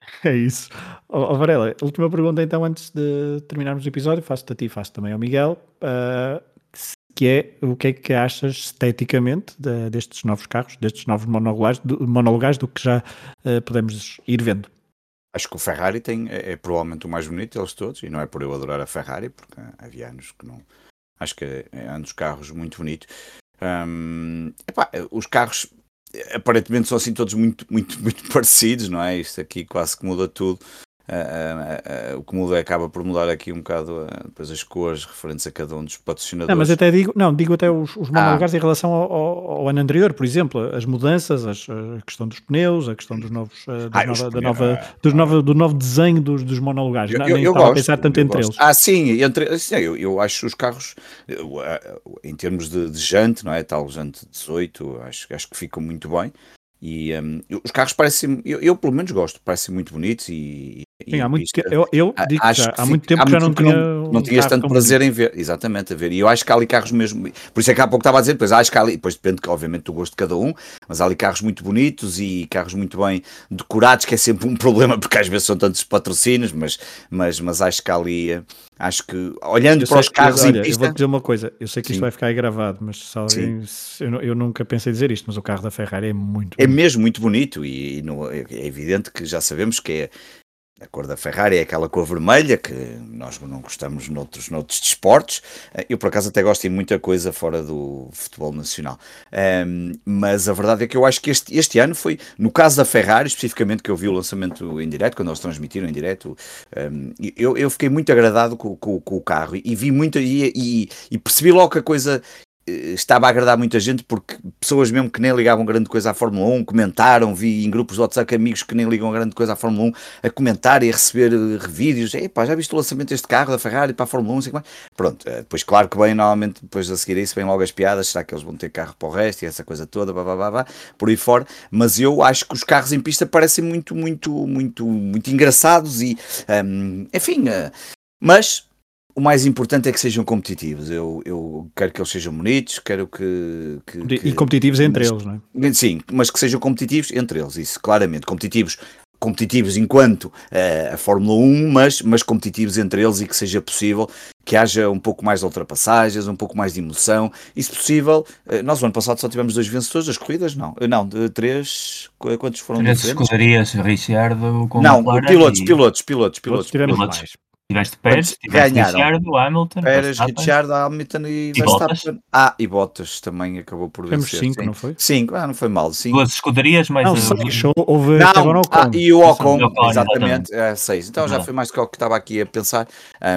É isso. Oh, Varela, última pergunta então, antes de terminarmos o episódio, faço-te a ti, faço também ao Miguel, uh, que é o que é que achas esteticamente de, destes novos carros, destes novos monolugares, do, monolugares, do que já uh, podemos ir vendo? Acho que o Ferrari tem, é, é, provavelmente o mais bonito deles todos, e não é por eu adorar a Ferrari, porque havia anos que não. Acho que é, é um dos carros muito bonito. Epá, os carros aparentemente são assim todos muito, muito, muito parecidos, não é? Isto aqui quase que muda tudo. O que muda acaba por mudar aqui um bocado depois as cores referentes a cada um dos patrocinadores. Não, mas até digo, não, digo até os, os monolugares ah. em relação ao, ao, ao, ano anterior, por exemplo, as mudanças, as, a questão dos pneus, a questão dos novos, ah, nova, da nova, ah, dos nova, do novo desenho dos, dos monolugares. Eu, eu, eu gosto, a pensar tanto entre gosto. eles. Ah, sim, entre, sim eu, eu acho os carros, em termos de, de jante, não é? Tal jante 18, acho, acho que ficam muito bem. E um, os carros parecem, eu, eu, pelo menos gosto, parecem muito bonitos e, Sim, há muito que, eu, eu digo acho já, há muito tempo há já não tinha. Não, não tinhas tanto prazer em ver, exatamente, a ver. E eu acho que há ali carros mesmo. Por isso é que há pouco estava a dizer, depois acho que há ali, depois depende, obviamente, do gosto de cada um, mas há ali carros muito bonitos e carros muito bem decorados, que é sempre um problema, porque às vezes são tantos patrocínios, mas, mas, mas acho que há ali. Acho que, olhando eu para os carros olha, Eu vou dizer uma coisa, eu sei que Sim. isto vai ficar gravado, mas se alguém, eu, eu, nunca pensei dizer isto, mas o carro da Ferrari é muito É bonito. mesmo muito bonito e, e no, é evidente que já sabemos que é a cor da Ferrari é aquela cor vermelha que nós não gostamos noutros, noutros desportos. Eh, eu, por acaso, até gosto de muita coisa fora do futebol nacional. Um, mas a verdade é que eu acho que este, este ano foi, no caso da Ferrari, especificamente, que eu vi o lançamento em direto, quando eles transmitiram em direto, um, eu, eu fiquei muito agradado com, com, com o carro e, e vi muito e, e, e, percebi logo que a coisa estava a agradar muita gente porque pessoas mesmo que nem ligavam grande coisa à Fórmula 1 comentaram, vi em grupos de WhatsApp amigos que nem ligam grande coisa à Fórmula 1 a comentar e a receber uh, vídeos, Epá, já viste o lançamento deste carro da Ferrari para a Fórmula 1, sei pronto, uh, depois claro que bem, normalmente depois a seguir isso vem logo as piadas, será que eles vão ter carro para o resto? e essa coisa toda, blá, blá, blá, blá, por aí fora, mas eu acho que os carros em pista parecem muito, muito, muito, muito engraçados e, um, enfim, mas o mais importante é que sejam competitivos. Eu, eu quero que eles sejam bonitos, quero que. que e competitivos entre mas, eles, não é? Sim, mas que sejam competitivos entre eles, isso, claramente. Competitivos competitivos enquanto uh, a Fórmula 1, mas, mas competitivos entre eles e que seja possível que haja um pouco mais de ultrapassagens, um pouco mais de emoção, e se possível, uh, nós o ano passado só tivemos dois vencedores das corridas, não, uh, não, de três, quantos foram? Três escuderias, Richard, com Não, pilotos, pilotos, pilotos, pilotos, pilotos, tivemos pilotos. mais. Tiveste Pérez, tiveste Richard, Hamilton, Pérez, Richard, Hamilton e, e Verstappen. Ah, e Bottas também acabou por vencer. Temos cinco, sim. não foi? Cinco, ah, não foi mal. Cinco. Duas escuderias, mais... Não, seis, houve não, ah, e o Ocon, exatamente, é, seis. Então já foi mais do que o que estava aqui a pensar.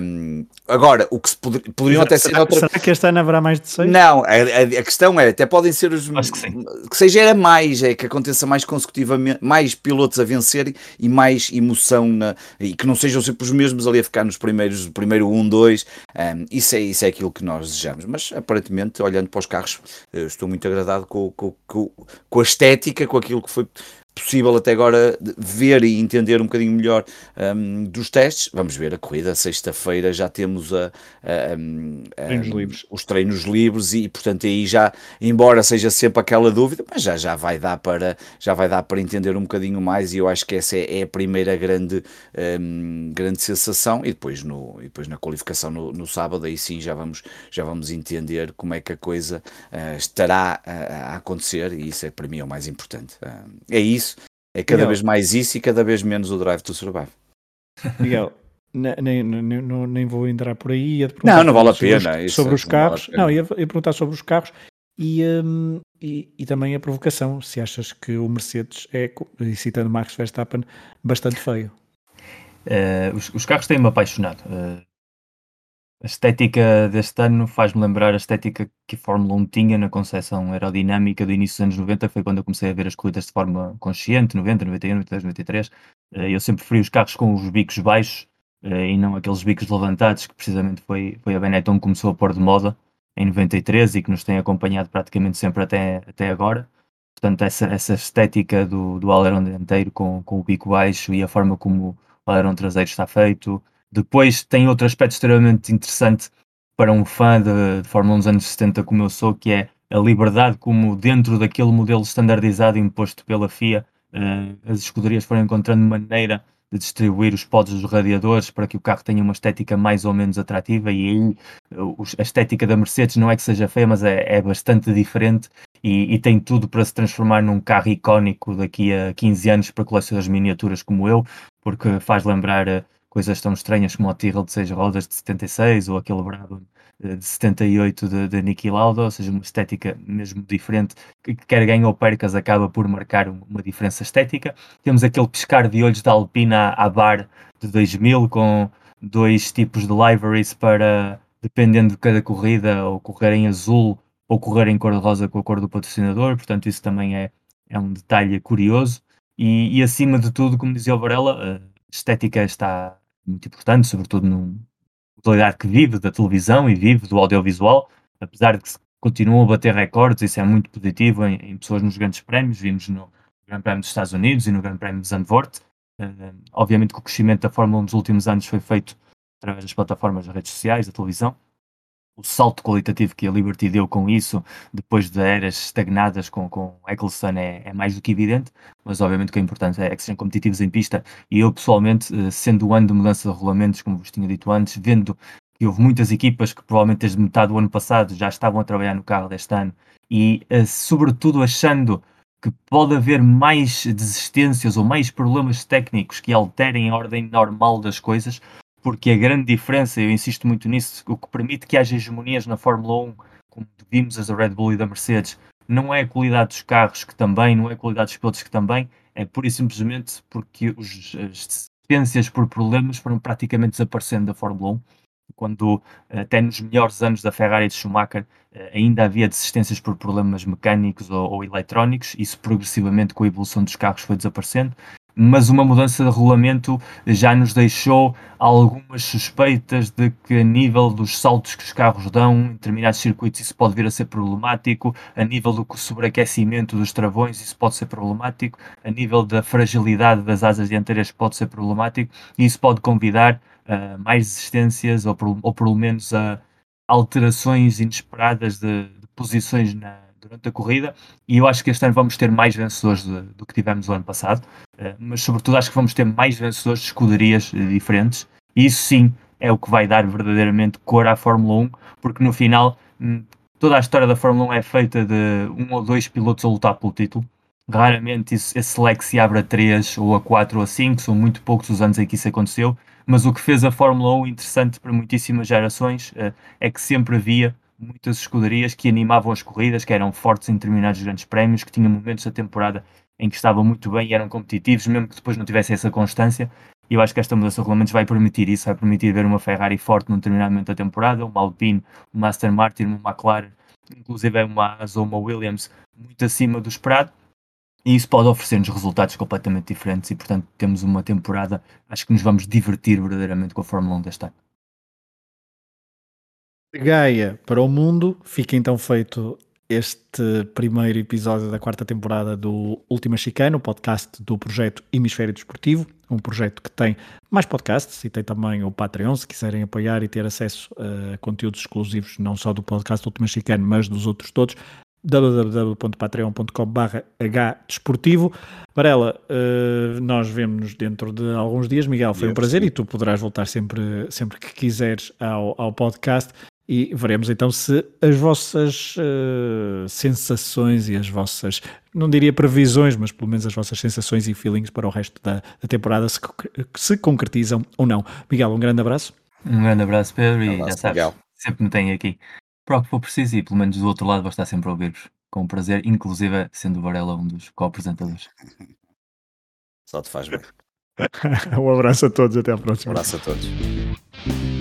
Um, agora, o que se poder, poderiam até ser... Outra... Será que este ano haverá mais de seis? Não, a, a, a questão é, até podem ser os... Acho que sim. Que seja era mais, é que aconteça mais consecutivamente, mais pilotos a vencerem e mais emoção, na, e que não sejam sempre os mesmos ali a ficar nos primeiros primeiro um, dois, um, isso, é, isso é aquilo que nós desejamos. Mas aparentemente, olhando para os carros, estou muito agradado com, com, com, com a estética, com aquilo que foi possível até agora ver e entender um bocadinho melhor um, dos testes. Vamos ver a corrida, sexta-feira já temos a, a, a, treinos livres. os treinos livres e portanto aí já, embora seja sempre aquela dúvida, mas já, já vai dar para já vai dar para entender um bocadinho mais e eu acho que essa é, é a primeira grande, um, grande sensação e depois, no, e depois na qualificação no, no, sábado aí sim já vamos, já vamos entender como é que a coisa uh, estará a, a, acontecer e isso é para mim é o mais importante. Uh, é isso, é cada Miguel. vez mais isso e cada vez menos o Drive to Survive. Miguel, nem, nem, nem, nem vou entrar por aí. Não, não vale a pena. Sobre os, sobre os carros. Não, ia, ia, perguntar sobre os carros e, um, e, e, também a provocação. Se achas que o Mercedes é, citando Max Verstappen, bastante feio. Uh, os, os, carros têm-me apaixonado. Uh, a estética deste ano faz-me lembrar a estética que a Fórmula 1 tinha na concepção aerodinâmica do início dos anos 90, foi quando eu comecei a ver as corridas de forma consciente, 90, 91, 92, 93. Eu sempre preferi os carros com os bicos baixos eh, e não aqueles bicos levantados, que precisamente foi, foi a Benetton que começou a pôr de moda em 93 e que nos tem acompanhado praticamente sempre até, até agora. Portanto, essa, essa estética do, do alerão dianteiro com, com o bico baixo e a forma como o alerão traseiro está feito, depois tem outro aspecto extremamente interessante para um fã de, de Fórmula 1 dos anos 70 como eu sou, que é a liberdade como dentro daquele modelo standardizado imposto pela FIA, uh, as escuderias foram encontrando maneira de distribuir os pods dos radiadores para que o carro tenha uma estética mais ou menos atrativa e aí a estética da Mercedes não é que seja feia, mas é, é bastante diferente e, e, tem tudo para se transformar num carro icónico daqui a 15 anos para colecionadores miniaturas como eu, porque faz lembrar eh, coisas tão estranhas como o Tyrrell de 6 rodas de 76 ou aquele Brabham eh, de 78 de, de Niki Lauda, ou seja, uma estética mesmo diferente, que quer ganhe ou percas acaba por marcar uma diferença estética. Temos aquele pescar de olhos da Alpina à bar de 2000 com dois tipos de liveries para, dependendo de cada corrida, ou correr em azul ou correr em cor-de-rosa com a cor do patrocinador, portanto isso também é, é um detalhe curioso. E, e acima de tudo, como dizia o Varela, a estética está muito importante, sobretudo numa modalidade que vive da televisão e vive do audiovisual, apesar de que continuam a bater recordes, isso é muito positivo em, em pessoas nos grandes prémios, vimos no Grande Prémio dos Estados Unidos e no Grande Prémio de Zandvoort. Uh, obviamente que o crescimento da Fórmula 1 nos últimos anos foi feito através das plataformas das redes sociais, da televisão, o salto qualitativo que a Liberty deu com isso, depois de eras estagnadas com, com Eccleston, é, é mais do que evidente, mas obviamente o que é importante é que sejam competitivos em pista. E eu, pessoalmente, eh, sendo o ano de mudança de regulamentos, como vos tinha dito antes, vendo que houve muitas equipas que provavelmente desde metade do ano passado já estavam a trabalhar no carro deste ano e, eh, sobretudo, achando que pode haver mais desistências ou mais problemas técnicos que alterem a ordem normal das coisas, porque a grande diferença, eu insisto muito nisso, o que permite que haja hegemonias na Fórmula 1, como vimos as da Red Bull e da Mercedes, não é a qualidade dos carros que também, não é a qualidade dos pilotos que também, é pura e simplesmente porque os, as desistências por problemas foram praticamente desaparecendo da Fórmula 1 quando até nos melhores anos da Ferrari de Schumacher eh, ainda havia desistências por problemas mecânicos ou, ou, eletrónicos, isso progressivamente com a evolução dos carros foi desaparecendo, mas uma mudança de regulamento já nos deixou algumas suspeitas de que a nível dos saltos que os carros dão em determinados circuitos isso pode vir a ser problemático, a nível do sobreaquecimento dos travões isso pode ser problemático, a nível da fragilidade das asas dianteiras pode ser problemático e isso pode convidar uh, mais existências ou, ou pelo menos a alterações inesperadas de, de posições na, durante a corrida e eu acho que este ano vamos ter mais vencedores de, do que tivemos o ano passado, uh, mas sobretudo acho que vamos ter mais vencedores de escuderias uh, diferentes e isso sim é o que vai dar verdadeiramente cor à Fórmula 1, porque no final hum, toda a história da Fórmula 1 é feita de um ou dois pilotos a lutar pelo título. Raramente isso, esse leque se abre a 3 ou a 4 ou a 5, são muito poucos os anos em que isso aconteceu mas o que fez a Fórmula 1 interessante para muitíssimas gerações uh, é que sempre havia muitas escuderias que animavam as corridas, que eram fortes em determinados grandes prémios, que tinham momentos da temporada em que estavam muito bem e eram competitivos, mesmo que depois não tivessem essa constância. E eu acho que esta mudança de regulamentos vai permitir isso, vai permitir ver uma Ferrari forte num determinado momento da temporada, uma Alpine, uma Aston Martin, uma McLaren, inclusive uma Asa ou uma Williams, muito acima do esperado e isso pode oferecer-nos resultados completamente diferentes e, portanto, temos uma temporada, acho que nos vamos divertir verdadeiramente com a Fórmula 1 deste ano. Gaia para o mundo, fica então feito este primeiro episódio da quarta temporada do Última Chicana, o podcast do projeto Hemisfério Desportivo, um projeto que tem mais podcasts e tem também o Patreon, se quiserem apoiar e ter acesso a conteúdos exclusivos, não só do podcast Última Chicana, mas dos outros todos www.patreon.com.br hdesportivo. Varela, uh, nós vemos-nos dentro de alguns dias. Miguel, foi um prazer e tu poderás voltar sempre, sempre que quiseres ao, ao podcast e veremos então se as vossas uh, sensações e as vossas, não diria previsões, mas pelo menos as vossas sensações e feelings para o resto da, da temporada se, se concretizam ou não. Miguel, um grande abraço. Um grande abraço, Pedro, um abraço, e já sabes, Miguel. sempre me tem aqui para o que for preciso e pelo menos do outro lado vou estar sempre a ouvir-vos com prazer, inclusive sendo o Varela um dos co-apresentadores. Só te faz bem. um abraço a todos, até à próxima. Um abraço a todos.